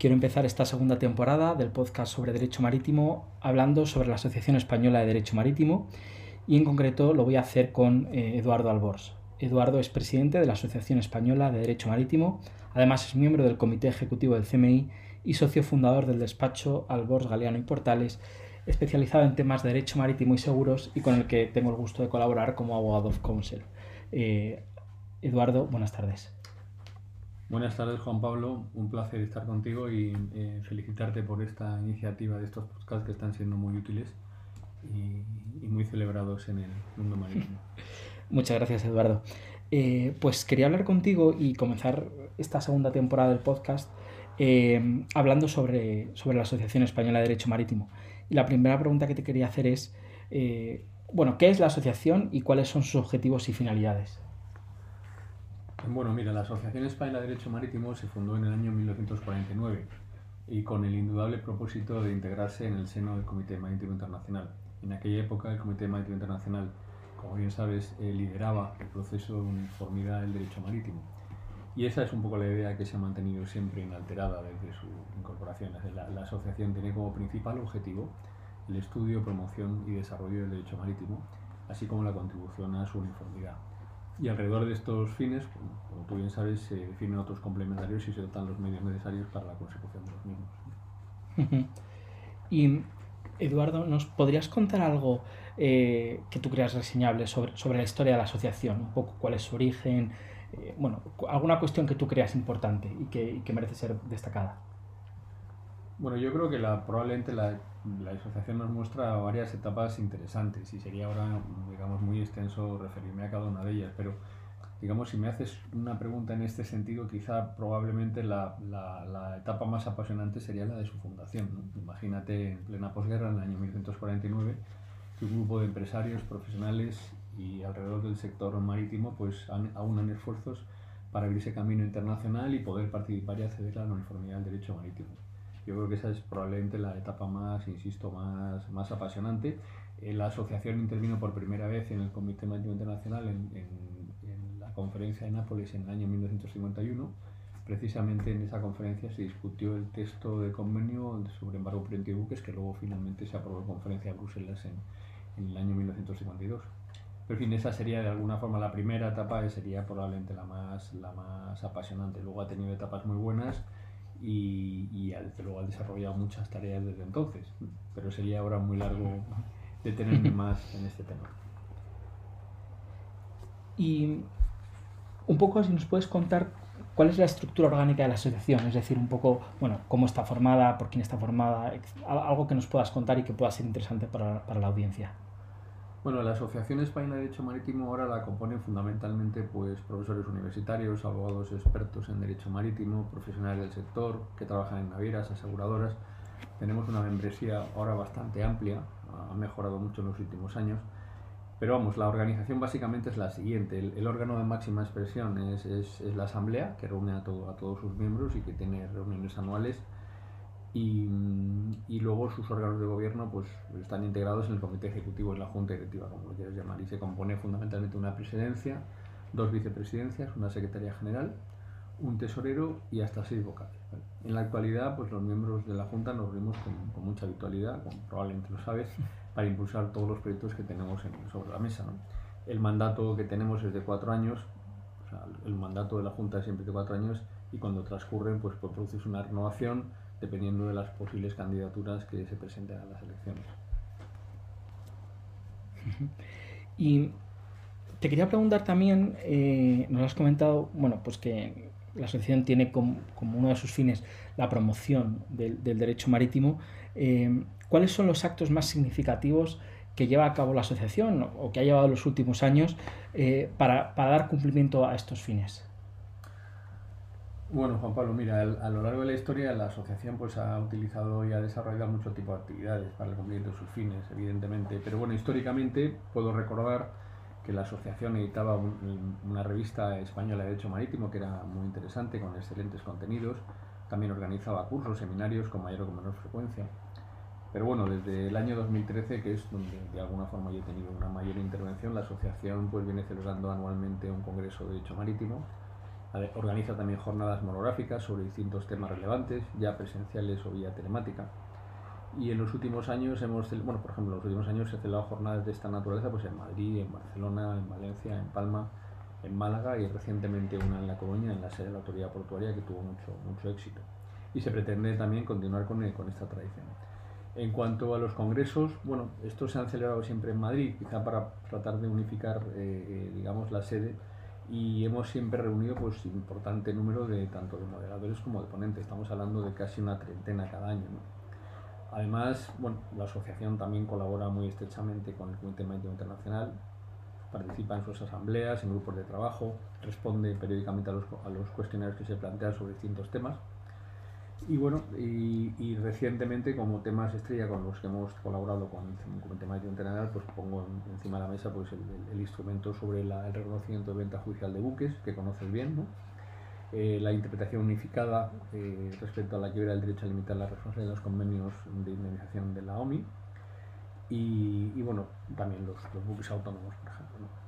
Quiero empezar esta segunda temporada del podcast sobre Derecho Marítimo hablando sobre la Asociación Española de Derecho Marítimo y en concreto lo voy a hacer con eh, Eduardo Albors. Eduardo es presidente de la Asociación Española de Derecho Marítimo, además es miembro del Comité Ejecutivo del CMI y socio fundador del despacho Albors Galeano y Portales, especializado en temas de derecho marítimo y seguros y con el que tengo el gusto de colaborar como abogado of counsel. Eh, Eduardo, buenas tardes. Buenas tardes, Juan Pablo. Un placer estar contigo y eh, felicitarte por esta iniciativa de estos podcasts que están siendo muy útiles y, muy celebrados en el mundo marítimo. Muchas gracias, Eduardo. Eh, pues quería hablar contigo y comenzar esta segunda temporada del podcast eh, hablando sobre, sobre la Asociación Española de Derecho Marítimo. Y la primera pregunta que te quería hacer es, bueno, ¿qué es la asociación y cuáles son sus objetivos y finalidades? Bueno, mira, la Asociación Española de Derecho Marítimo se fundó en el año 1949 y con el indudable propósito de integrarse en el seno del Comité Marítimo Internacional. En aquella época el Comité Marítimo Internacional, como bien sabes, eh, lideraba el proceso de uniformidad del derecho marítimo. Y esa es un poco la idea que se ha mantenido siempre inalterada desde su incorporación. La, la asociación tiene como principal objetivo el estudio, promoción y desarrollo del derecho marítimo, así como la contribución a su uniformidad. Y alrededor de estos fines, como tú bien sabes, se definen otros complementarios y se dotan los medios necesarios para la consecución de los mismos. y Eduardo, ¿nos podrías contar algo eh, que tú creas reseñable sobre, sobre la historia de la asociación? Un poco cuál es su origen, eh, bueno, alguna cuestión que tú creas importante y que, y que merece ser destacada. Bueno, yo creo que la, probablemente la, la, asociación nos muestra varias etapas interesantes y sería ahora, digamos, muy extenso referirme a cada una de ellas, pero digamos, si me haces una pregunta en este sentido, quizá probablemente la, la, etapa más apasionante sería la de su fundación. Imagínate en plena posguerra, en el año 1949, que un grupo de empresarios, profesionales y alrededor del sector marítimo pues aunan esfuerzos para abrirse camino internacional y poder participar y acceder a la uniformidad del derecho marítimo. Yo creo que esa es probablemente la etapa más, insisto, más, más apasionante. Eh, la asociación intervino por primera vez en el Comité Marítimo Internacional en, en, la conferencia de Nápoles en el año 1951. Precisamente en esa conferencia se discutió el texto de convenio sobre embargo preventivo de buques que luego finalmente se aprobó en conferencia de Bruselas en, en el año 1952. Pero en fin, esa sería de alguna forma la primera etapa sería probablemente la más, la más apasionante. Luego ha tenido etapas muy buenas y, desde luego ha desarrollado muchas tareas desde entonces, pero sería ahora muy largo detenerme más en este tema. Y un poco si nos puedes contar cuál es la estructura orgánica de la asociación, es decir, un poco, bueno, cómo está formada, por quién está formada, algo que nos puedas contar y que pueda ser interesante para, para la audiencia. Bueno, la Asociación Española de Derecho Marítimo ahora la componen fundamentalmente pues, profesores universitarios, abogados expertos en derecho marítimo, profesionales del sector que trabajan en navieras, aseguradoras. Tenemos una membresía ahora bastante amplia, ha mejorado mucho en los últimos años, pero vamos, la organización básicamente es la siguiente. El, órgano de máxima expresión es, es, es, la Asamblea, que reúne a, todo, a todos sus miembros y que tiene reuniones anuales y, y, luego sus órganos de gobierno pues están integrados en el comité ejecutivo, en la junta directiva, como lo quieras llamar, y se compone fundamentalmente una presidencia, dos vicepresidencias, una secretaria general, un tesorero y hasta seis vocales. En la actualidad, pues los miembros de la junta nos reunimos con, con mucha habitualidad, como probablemente lo sabes, para impulsar todos los proyectos que tenemos en, sobre la mesa. ¿no? El mandato que tenemos es de cuatro años, o sea, el mandato de la junta es siempre de cuatro años y cuando transcurren, pues, pues produce una renovación dependiendo de las posibles candidaturas que se presenten a las elecciones. Y te quería preguntar también, eh, nos has comentado, bueno, pues que la asociación tiene como, uno de sus fines la promoción del, derecho marítimo. Eh, ¿Cuáles son los actos más significativos que lleva a cabo la asociación o que ha llevado los últimos años eh, para dar cumplimiento a estos fines? Bueno, Juan Pablo, mira, a lo largo de la historia la asociación pues ha utilizado y ha desarrollado mucho tipo de actividades para el cumplimiento de sus fines, evidentemente. Pero bueno, históricamente puedo recordar que la asociación editaba una revista española de Derecho Marítimo que era muy interesante, con excelentes contenidos. También organizaba cursos, seminarios con mayor o menor frecuencia. Pero bueno, desde el año 2013, que es donde de alguna forma yo he tenido una mayor intervención, la asociación pues viene celebrando anualmente un congreso de Derecho Marítimo Organiza también jornadas monográficas sobre distintos temas relevantes, ya presenciales o vía telemática. Y en los últimos años hemos, bueno, por ejemplo, en los últimos años se han celebrado jornadas de esta naturaleza pues en Madrid, en Barcelona, en Valencia, en Palma, en Málaga y recientemente una en La Coruña, en la sede de la autoridad portuaria, que tuvo mucho, mucho éxito. Y se pretende también continuar con, con esta tradición. En cuanto a los congresos, bueno, estos se han celebrado siempre en Madrid, quizá para tratar de unificar, eh, eh, digamos, la sede y hemos siempre reunido pues importante número de tanto de moderadores como de ponentes. Estamos hablando de casi una treintena cada año. Además, bueno, la asociación también colabora muy estrechamente con el Comité Marítimo Internacional, participa en sus asambleas, en grupos de trabajo, responde periódicamente a los, a los cuestionarios que se plantean sobre distintos temas y bueno, y, recientemente como temas estrella con los que hemos colaborado con el Comité Marítimo Internacional, pues pongo encima de la mesa pues el, instrumento sobre el reconocimiento de venta judicial de buques, que conoces bien, ¿no? Eh, la interpretación unificada eh, respecto a la quiebra del derecho a limitar la responsabilidad de los convenios de indemnización de la OMI y, bueno, también los, los buques autónomos, por ejemplo. ¿no?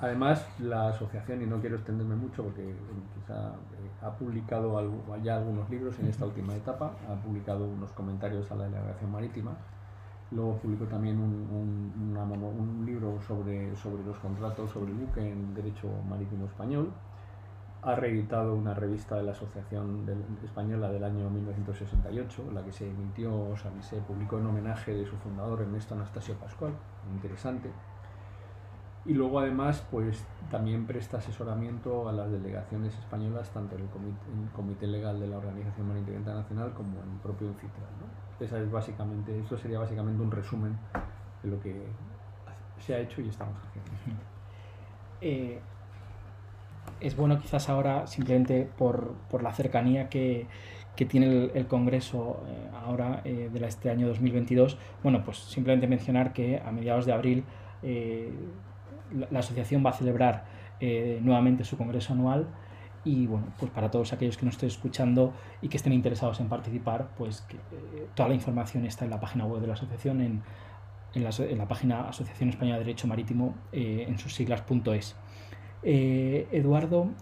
Además, la asociación, y no quiero extenderme mucho porque quizá ha publicado ya algunos libros en esta última etapa, ha publicado unos comentarios a la delegación marítima, luego publicó también un, libro sobre, sobre los contratos sobre el buque en Derecho Marítimo Español, ha reeditado una revista de la Asociación Española del año 1968, la que se emitió, o sea, se publicó en homenaje de su fundador Ernesto Anastasio Pascual, interesante y luego además pues también presta asesoramiento a las delegaciones españolas tanto en el comité, legal de la Organización Marítima Internacional como en el propio Infitral. ¿no? Esa es básicamente, esto sería básicamente un resumen de lo que se ha hecho y estamos haciendo. Eh, es bueno quizás ahora simplemente por, por la cercanía que, que tiene el, Congreso eh, ahora eh, de este año 2022, bueno, pues simplemente mencionar que a mediados de abril la, asociación va a celebrar eh, nuevamente su congreso anual y bueno, pues para todos aquellos que nos estén escuchando y que estén interesados en participar, pues eh, toda la información está en la página web de la asociación, en, en, la, página Asociación Española de Derecho Marítimo, eh, en sus siglas.es. Eduardo,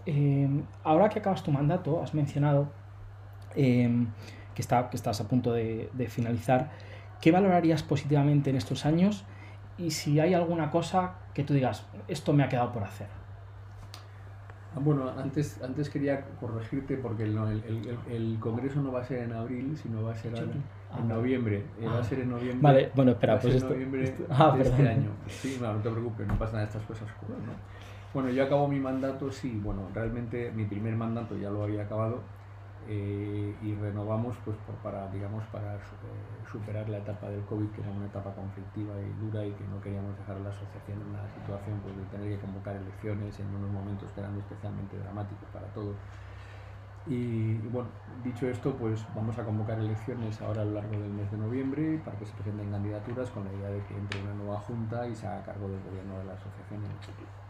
ahora que acabas tu mandato, has mencionado que, está, que estás a punto de finalizar. ¿Qué valorarías positivamente en estos años y si hay alguna cosa que tú digas, esto me ha quedado por hacer. Ah, bueno, antes, antes quería corregirte porque el, el, el, congreso no va a ser en abril, sino va a ser en ah, noviembre. Eh, va a ser en noviembre. Vale, bueno, espera, pues esto. noviembre ah, de este año. Sí, no, no te preocupes, no pasa nada, estas cosas ¿no? Bueno, yo acabo mi mandato, sí, bueno, realmente mi primer mandato ya lo había acabado eh, y renovamos pues por, para digamos para eh, superar la etapa del COVID que era una etapa conflictiva y dura y que no queríamos dejar a la asociación en una situación pues, de tener que convocar elecciones en unos momentos que eran especialmente dramáticos para todos. Y, bueno dicho esto pues vamos a convocar elecciones ahora a lo largo del mes de noviembre para que se presenten candidaturas con la idea de que entre una nueva junta y se haga cargo del gobierno de la asociación en el futuro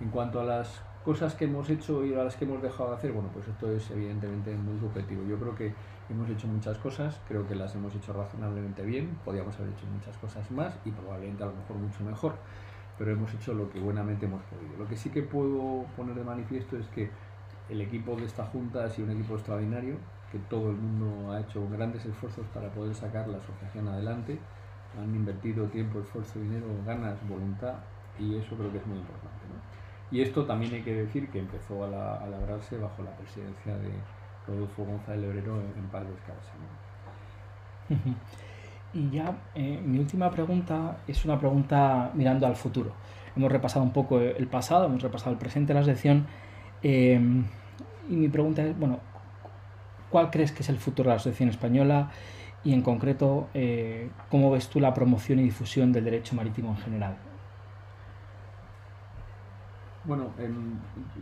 en cuanto a las cosas que hemos hecho y a las que hemos dejado de hacer, bueno, pues esto es evidentemente muy subjetivo. Yo creo que hemos hecho muchas cosas, creo que las hemos hecho razonablemente bien, podíamos haber hecho muchas cosas más y probablemente a lo mejor mucho mejor, pero hemos hecho lo que buenamente hemos podido. Lo que sí que puedo poner de manifiesto es que el equipo de esta Junta ha sido un equipo extraordinario, que todo el mundo ha hecho grandes esfuerzos para poder sacar la asociación adelante, han invertido tiempo, esfuerzo, dinero, ganas, voluntad y eso creo que es muy importante. Y esto también hay que decir que empezó a, labrarse bajo la presidencia de Rodolfo González Lebrero en, en Paz Y ya eh, mi última pregunta es una pregunta mirando al futuro. Hemos repasado un poco el pasado, hemos repasado el presente, la sección. Em, y mi pregunta es, bueno, ¿cuál crees que es el futuro de la asociación española? Y en concreto, eh, ¿cómo ves tú la promoción y difusión del derecho marítimo en general? Bueno,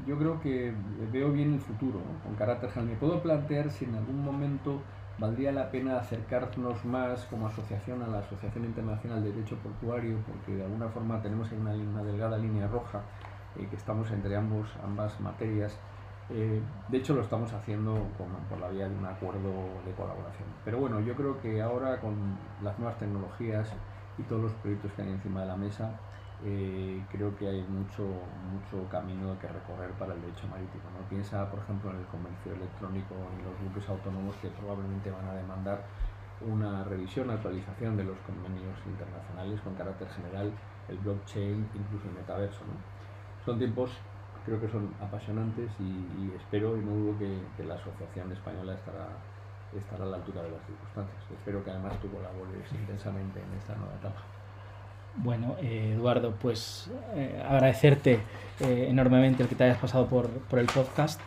yo creo que veo bien el futuro con carácter general. Me puedo plantear si en algún momento valdría la pena acercarnos más como asociación a la Asociación Internacional de Derecho Portuario, porque de alguna forma tenemos ahí una, delgada línea roja eh, que estamos entre ambos, ambas materias. Eh, de hecho, lo estamos haciendo por la vía de un acuerdo de colaboración. Pero bueno, yo creo que ahora con las nuevas tecnologías y todos los proyectos que hay encima de la mesa, eh, creo que hay mucho, mucho camino que recorrer para el derecho marítimo. ¿no? Piensa, por ejemplo, en el comercio electrónico, en los buques autónomos que probablemente van a demandar una revisión, actualización de los convenios internacionales con carácter general, el blockchain, incluso el metaverso. ¿no? Son tiempos, creo que son apasionantes y, espero y no dudo que, la Asociación Española estará, estará a la altura de las circunstancias. Espero que además tú colabores intensamente en esta nueva etapa. Bueno, eh, Eduardo, pues eh, agradecerte eh, enormemente el que te hayas pasado por, el podcast.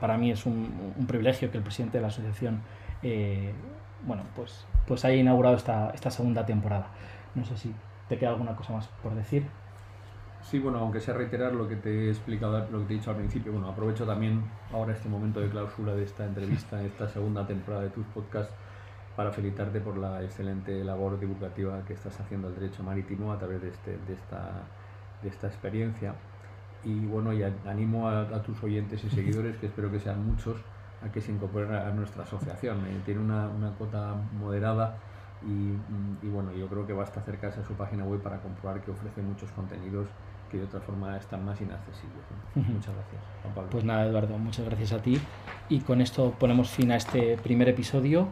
para mí es un, privilegio que el presidente de la asociación bueno, pues, pues haya inaugurado esta, esta segunda temporada. No sé si te queda alguna cosa más por decir. Sí, bueno, aunque sea reiterar lo que te he explicado, lo que te he dicho al principio, bueno, aprovecho también ahora este momento de clausura de esta entrevista, esta segunda temporada de tus podcasts para felicitarte por la excelente labor divulgativa que estás haciendo al derecho marítimo a través de, este, de, esta, de esta experiencia. Y bueno, y animo a, tus oyentes y seguidores, que espero que sean muchos, a que se incorporen a, nuestra asociación. Eh, tiene una, una cuota moderada y, y, bueno, yo creo que basta acercarse a su página web para comprobar que ofrece muchos contenidos que de otra forma están más inaccesibles. Muchas gracias, Juan Pablo. Pues nada, Eduardo, muchas gracias a ti. Y con esto ponemos fin a este primer episodio.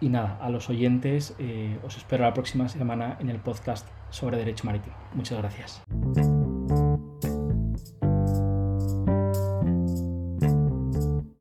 Y nada, a los oyentes eh, os espero la próxima semana en el podcast sobre Derecho Marítimo. Muchas gracias.